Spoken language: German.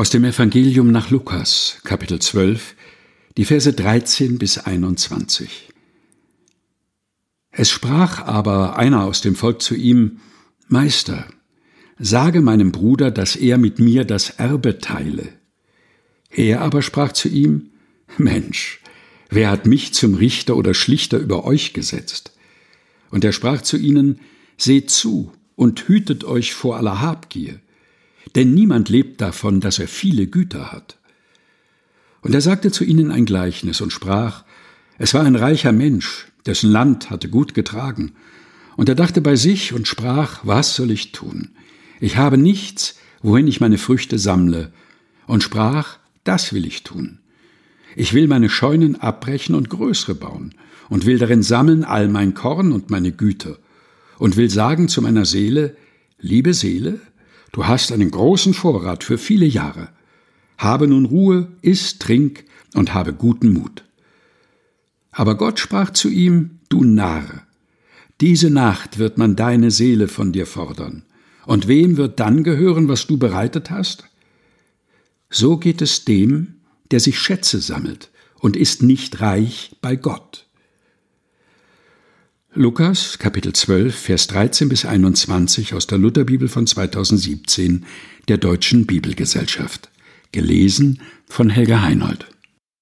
Aus dem Evangelium nach Lukas, Kapitel 12, die Verse 13 bis 21. Es sprach aber einer aus dem Volk zu ihm, Meister, sage meinem Bruder, dass er mit mir das Erbe teile. Er aber sprach zu ihm, Mensch, wer hat mich zum Richter oder Schlichter über euch gesetzt? Und er sprach zu ihnen, Seht zu und hütet euch vor aller Habgier, denn niemand lebt davon, dass er viele Güter hat. Und er sagte zu ihnen ein Gleichnis und sprach, es war ein reicher Mensch, dessen Land hatte gut getragen, und er dachte bei sich und sprach, was soll ich tun? Ich habe nichts, wohin ich meine Früchte sammle, und sprach, das will ich tun. Ich will meine Scheunen abbrechen und größere bauen, und will darin sammeln all mein Korn und meine Güter, und will sagen zu meiner Seele, liebe Seele, du hast einen großen Vorrat für viele Jahre. Habe nun Ruhe, iss, trink und habe guten Mut. Aber Gott sprach zu ihm, du Narr, diese Nacht wird man deine Seele von dir fordern. Und wem wird dann gehören, was du bereitet hast? So geht es dem, der sich Schätze sammelt und ist nicht reich bei Gott. Lukas Kapitel 12 Vers 13 bis 21 aus der Lutherbibel von 2017 der Deutschen Bibelgesellschaft. Gelesen von Helga Heinold.